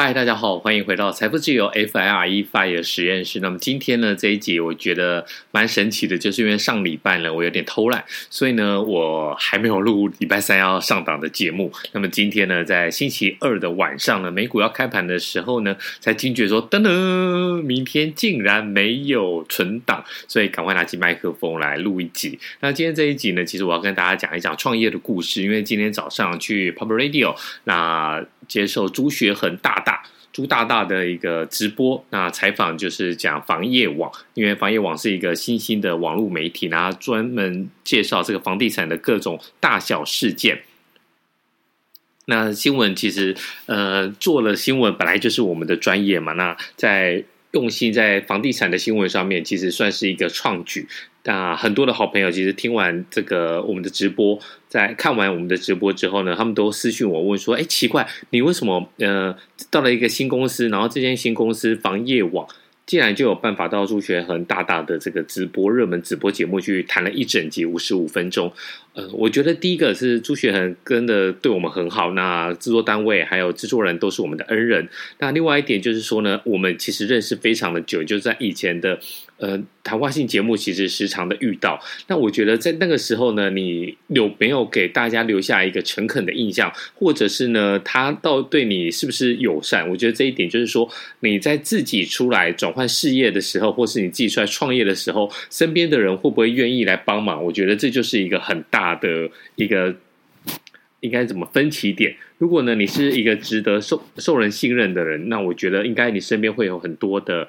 嗨，大家好，欢迎回到财富自由 FIRE FIRE 实验室。那么今天呢，这一集我觉得蛮神奇的，就是因为上礼拜呢，我有点偷懒，所以呢，我还没有录礼拜三要上档的节目。那么今天呢，在星期二的晚上呢，美股要开盘的时候呢，才惊觉说，噔噔，明天竟然没有存档，所以赶快拿起麦克风来录一集。那今天这一集呢，其实我要跟大家讲一讲创业的故事，因为今天早上去 Pop Radio 那。接受朱学恒大大朱大大的一个直播，那采访就是讲房业网，因为房业网是一个新兴的网络媒体，那专门介绍这个房地产的各种大小事件。那新闻其实呃做了新闻本来就是我们的专业嘛，那在用心在房地产的新闻上面，其实算是一个创举。那很多的好朋友其实听完这个我们的直播，在看完我们的直播之后呢，他们都私信我问说：“哎，奇怪，你为什么呃到了一个新公司，然后这间新公司房业网既然就有办法到朱学恒大大的这个直播热门直播节目去谈了一整集五十五分钟？”呃，我觉得第一个是朱学恒真的对我们很好，那制作单位还有制作人都是我们的恩人。那另外一点就是说呢，我们其实认识非常的久，就在以前的。呃，谈话性节目其实时常的遇到，那我觉得在那个时候呢，你有没有给大家留下一个诚恳的印象，或者是呢，他到对你是不是友善？我觉得这一点就是说，你在自己出来转换事业的时候，或是你自己出来创业的时候，身边的人会不会愿意来帮忙？我觉得这就是一个很大的一个应该怎么分歧点。如果呢，你是一个值得受受人信任的人，那我觉得应该你身边会有很多的。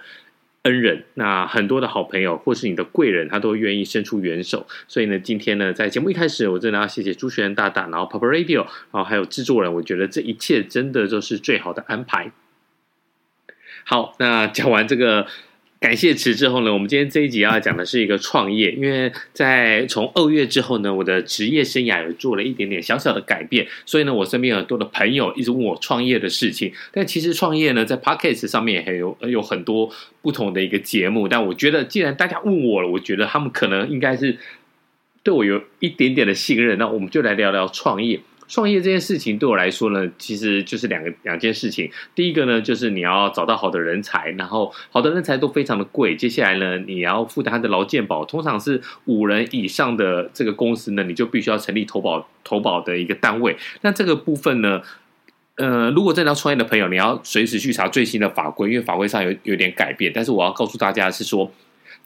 恩人，那很多的好朋友或是你的贵人，他都愿意伸出援手。所以呢，今天呢，在节目一开始，我真的要谢谢朱学仁大大，然后 Pop Radio，然后还有制作人，我觉得这一切真的就是最好的安排。好，那讲完这个。感谢词之后呢，我们今天这一集要讲的是一个创业，因为在从二月之后呢，我的职业生涯有做了一点点小小的改变，所以呢，我身边很多的朋友一直问我创业的事情。但其实创业呢，在 Podcast 上面也还有有很多不同的一个节目。但我觉得，既然大家问我了，我觉得他们可能应该是对我有一点点的信任，那我们就来聊聊创业。创业这件事情对我来说呢，其实就是两个两件事情。第一个呢，就是你要找到好的人才，然后好的人才都非常的贵。接下来呢，你要负担他的劳健保，通常是五人以上的这个公司呢，你就必须要成立投保投保的一个单位。那这个部分呢，呃，如果真的要创业的朋友，你要随时去查最新的法规，因为法规上有有点改变。但是我要告诉大家是说。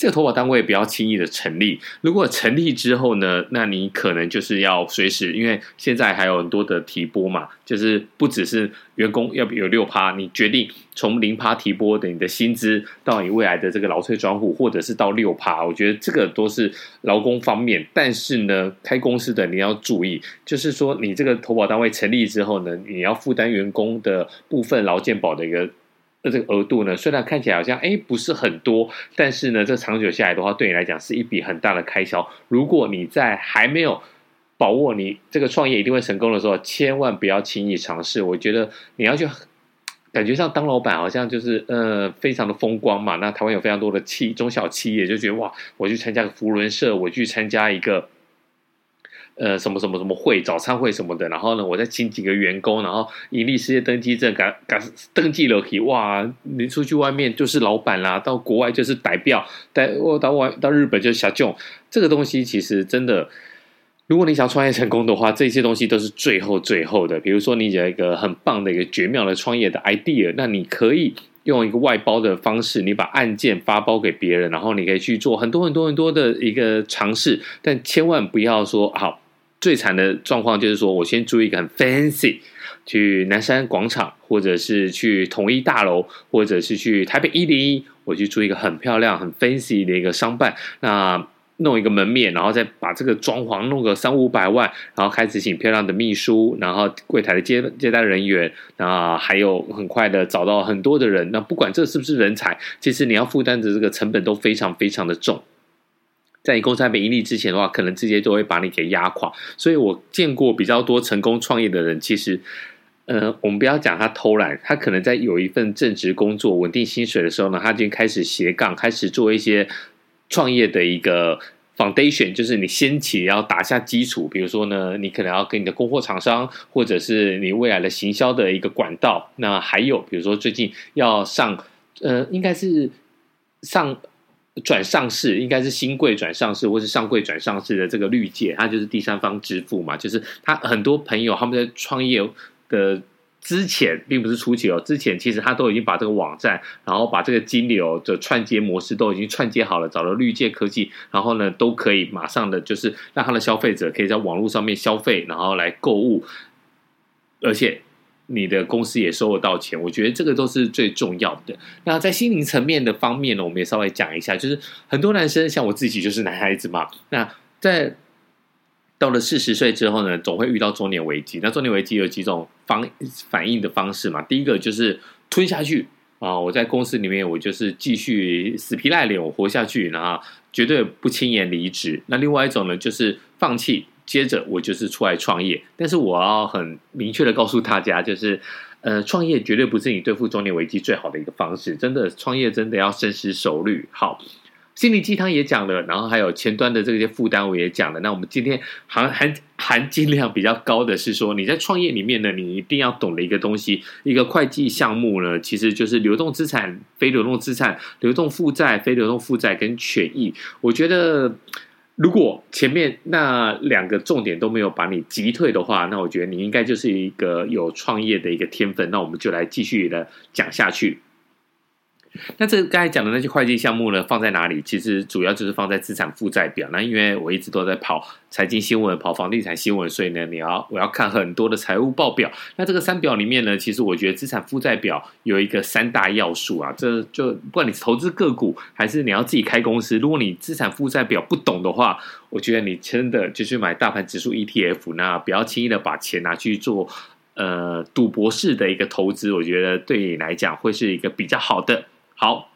这个投保单位不要轻易的成立。如果成立之后呢，那你可能就是要随时，因为现在还有很多的提拨嘛，就是不只是员工要有六趴，你决定从零趴提拨的你的薪资到你未来的这个劳退专户，或者是到六趴，我觉得这个都是劳工方面。但是呢，开公司的你要注意，就是说你这个投保单位成立之后呢，你要负担员工的部分劳健保的一个。那这个额度呢，虽然看起来好像诶不是很多，但是呢，这长久下来的话，对你来讲是一笔很大的开销。如果你在还没有把握你这个创业一定会成功的时候，千万不要轻易尝试。我觉得你要去感觉上当老板，好像就是呃非常的风光嘛。那台湾有非常多的企中小企业，就觉得哇，我去参加个扶轮社，我去参加一个。呃，什么什么什么会，早餐会什么的，然后呢，我再请几个员工，然后营利事业登记证，赶赶登记了起，哇，你出去外面就是老板啦，到国外就是代表，带我到外到日本就是小众，这个东西其实真的，如果你想创业成功的话，这些东西都是最后最后的。比如说，你有一个很棒的一个绝妙的创业的 idea，那你可以用一个外包的方式，你把案件发包给别人，然后你可以去做很多很多很多的一个尝试，但千万不要说好。最惨的状况就是说，我先租一个很 fancy，去南山广场，或者是去统一大楼，或者是去台北一零一，我去租一个很漂亮、很 fancy 的一个商办，那弄一个门面，然后再把这个装潢弄个三五百万，然后开始请漂亮的秘书，然后柜台的接接待人员，那还有很快的找到很多的人，那不管这是不是人才，其实你要负担的这个成本都非常非常的重。在你公司还没盈利之前的话，可能直接都会把你给压垮。所以我见过比较多成功创业的人，其实，呃，我们不要讲他偷懒，他可能在有一份正职工作、稳定薪水的时候呢，他就开始斜杠，开始做一些创业的一个 foundation，就是你先起要打下基础。比如说呢，你可能要跟你的供货厂商，或者是你未来的行销的一个管道。那还有，比如说最近要上，呃，应该是上。转上市应该是新柜转上市，或是上柜转上市的这个绿界，它就是第三方支付嘛。就是他很多朋友他们在创业的之前，并不是初期哦，之前其实他都已经把这个网站，然后把这个金流的串接模式都已经串接好了，找了绿界科技，然后呢都可以马上的就是让他的消费者可以在网络上面消费，然后来购物，而且。你的公司也收得到钱，我觉得这个都是最重要的。那在心灵层面的方面呢，我们也稍微讲一下，就是很多男生像我自己就是男孩子嘛。那在到了四十岁之后呢，总会遇到中年危机。那中年危机有几种方反应的方式嘛？第一个就是吞下去啊，我在公司里面我就是继续死皮赖脸我活下去，然后绝对不轻言离职。那另外一种呢，就是放弃。接着我就是出来创业，但是我要很明确的告诉大家，就是，呃，创业绝对不是你对付中年危机最好的一个方式。真的，创业真的要深思熟虑。好，心灵鸡汤也讲了，然后还有前端的这些负担我也讲了。那我们今天含含含金量比较高的是说，你在创业里面呢，你一定要懂的一个东西，一个会计项目呢，其实就是流动资产、非流动资产、流动负债、非流动负债跟权益。我觉得。如果前面那两个重点都没有把你击退的话，那我觉得你应该就是一个有创业的一个天分。那我们就来继续的讲下去。那这刚才讲的那些会计项目呢，放在哪里？其实主要就是放在资产负债表。那因为我一直都在跑财经新闻、跑房地产新闻，所以呢，你要我要看很多的财务报表。那这个三表里面呢，其实我觉得资产负债表有一个三大要素啊。这就不管你投资个股，还是你要自己开公司，如果你资产负债表不懂的话，我觉得你真的就去买大盘指数 ETF，那不要轻易的把钱拿去做呃赌博式的一个投资。我觉得对你来讲会是一个比较好的。好，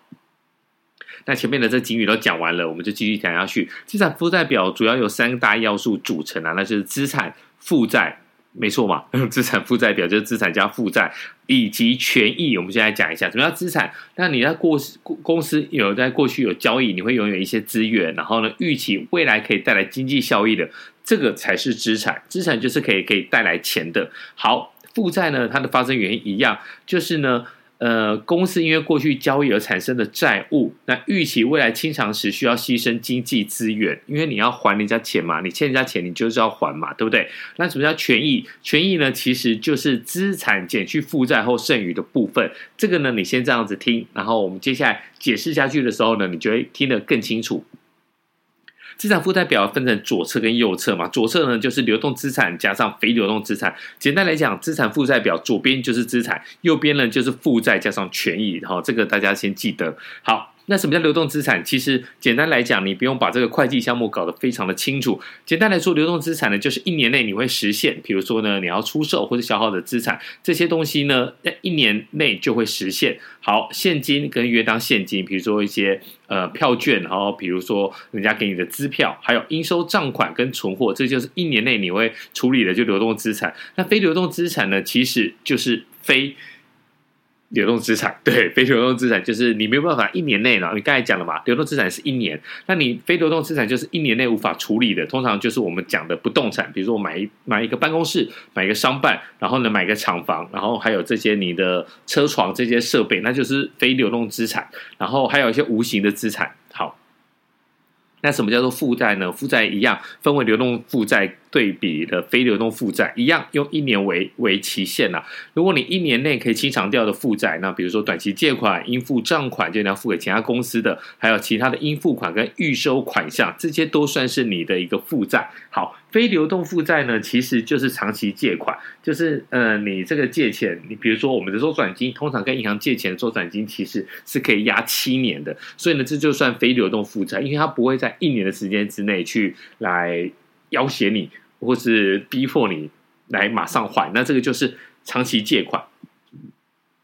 那前面的这几语都讲完了，我们就继续讲下去。资产负债表主要有三大要素组成啊，那就是资产负债，没错嘛？资产负债表就是资产加负债以及权益。我们现在讲一下什么叫资产。那你在过公司有在过去有交易，你会拥有一些资源，然后呢，预期未来可以带来经济效益的，这个才是资产。资产就是可以可以带来钱的。好，负债呢，它的发生原因一样，就是呢。呃，公司因为过去交易而产生的债务，那预期未来清偿时需要牺牲经济资源，因为你要还人家钱嘛，你欠人家钱，你就是要还嘛，对不对？那什么叫权益？权益呢，其实就是资产减去负债后剩余的部分。这个呢，你先这样子听，然后我们接下来解释下去的时候呢，你就会听得更清楚。资产负债表分成左侧跟右侧嘛，左侧呢就是流动资产加上非流动资产。简单来讲，资产负债表左边就是资产，右边呢就是负债加上权益。好，这个大家先记得。好。那什么叫流动资产？其实简单来讲，你不用把这个会计项目搞得非常的清楚。简单来说，流动资产呢，就是一年内你会实现，比如说呢，你要出售或者消耗的资产，这些东西呢，在一年内就会实现。好，现金跟约当现金，比如说一些呃票券，然后比如说人家给你的支票，还有应收账款跟存货，这就是一年内你会处理的就流动资产。那非流动资产呢，其实就是非。流动资产，对，非流动资产就是你没有办法一年内呢，你刚才讲了嘛，流动资产是一年，那你非流动资产就是一年内无法处理的，通常就是我们讲的不动产，比如说我买一买一个办公室，买一个商办，然后呢买一个厂房，然后还有这些你的车床这些设备，那就是非流动资产，然后还有一些无形的资产，好。那什么叫做负债呢？负债一样分为流动负债对比的非流动负债，一样用一年为为期限呐。如果你一年内可以清偿掉的负债，那比如说短期借款、应付账款，就你要付给其他公司的，还有其他的应付款跟预收款项，这些都算是你的一个负债。好。非流动负债呢，其实就是长期借款，就是呃，你这个借钱，你比如说我们的周转金，通常跟银行借钱的周转金其实是可以压七年的，所以呢，这就算非流动负债，因为它不会在一年的时间之内去来要挟你，或是逼迫你来马上还，那这个就是长期借款。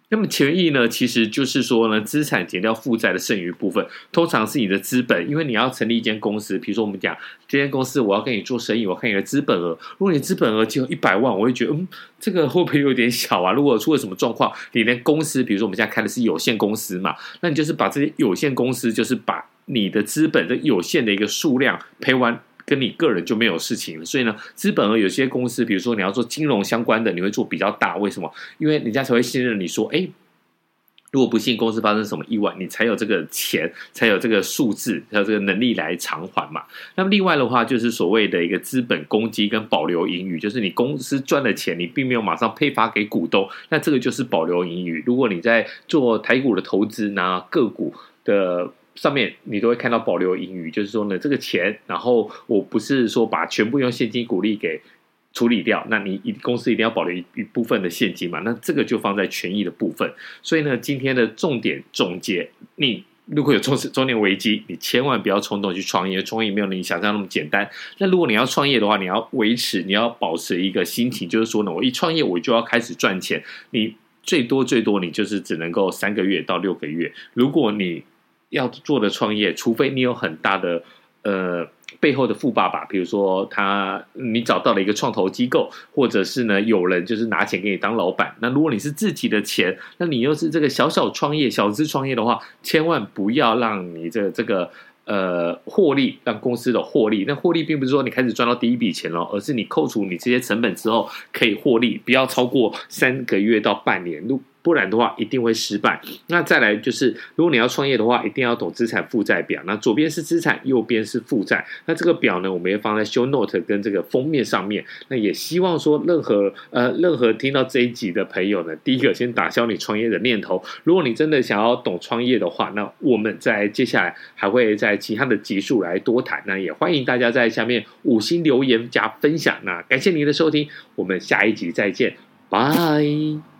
那么权益呢，其实就是说呢，资产减掉负债的剩余部分，通常是你的资本。因为你要成立一间公司，比如说我们讲这间公司，我要跟你做生意，我看你的资本额。如果你资本额只有一百万，我会觉得，嗯，这个会不会有点小啊？如果出了什么状况，你连公司，比如说我们现在开的是有限公司嘛，那你就是把这些有限公司，就是把你的资本的有限的一个数量赔完，跟你个人就没有事情了。所以呢，资本额有些公司，比如说你要做金融相关的，你会做比较大。为什么？因为人家才会信任你说，哎。如果不幸公司发生什么意外，你才有这个钱，才有这个数字，才有这个能力来偿还嘛。那么另外的话，就是所谓的一个资本公积跟保留盈余，就是你公司赚的钱，你并没有马上配发给股东，那这个就是保留盈余。如果你在做台股的投资，拿个股的上面，你都会看到保留盈余，就是说呢，这个钱，然后我不是说把全部用现金股利给。处理掉，那你公司一定要保留一一部分的现金嘛？那这个就放在权益的部分。所以呢，今天的重点总结，你如果有中中年危机，你千万不要冲动去创业，创业没有你想象那么简单。那如果你要创业的话，你要维持，你要保持一个心情，就是说呢，我一创业我就要开始赚钱。你最多最多你就是只能够三个月到六个月。如果你要做的创业，除非你有很大的呃。背后的富爸爸，比如说他，你找到了一个创投机构，或者是呢，有人就是拿钱给你当老板。那如果你是自己的钱，那你又是这个小小创业、小资创业的话，千万不要让你这这个呃获利，让公司的获利。那获利并不是说你开始赚到第一笔钱了，而是你扣除你这些成本之后可以获利，不要超过三个月到半年。不然的话，一定会失败。那再来就是，如果你要创业的话，一定要懂资产负债表。那左边是资产，右边是负债。那这个表呢，我们也放在 show note 跟这个封面上面。那也希望说，任何呃，任何听到这一集的朋友呢，第一个先打消你创业的念头。如果你真的想要懂创业的话，那我们在接下来还会在其他的集数来多谈。那也欢迎大家在下面五星留言加分享。那感谢您的收听，我们下一集再见，拜。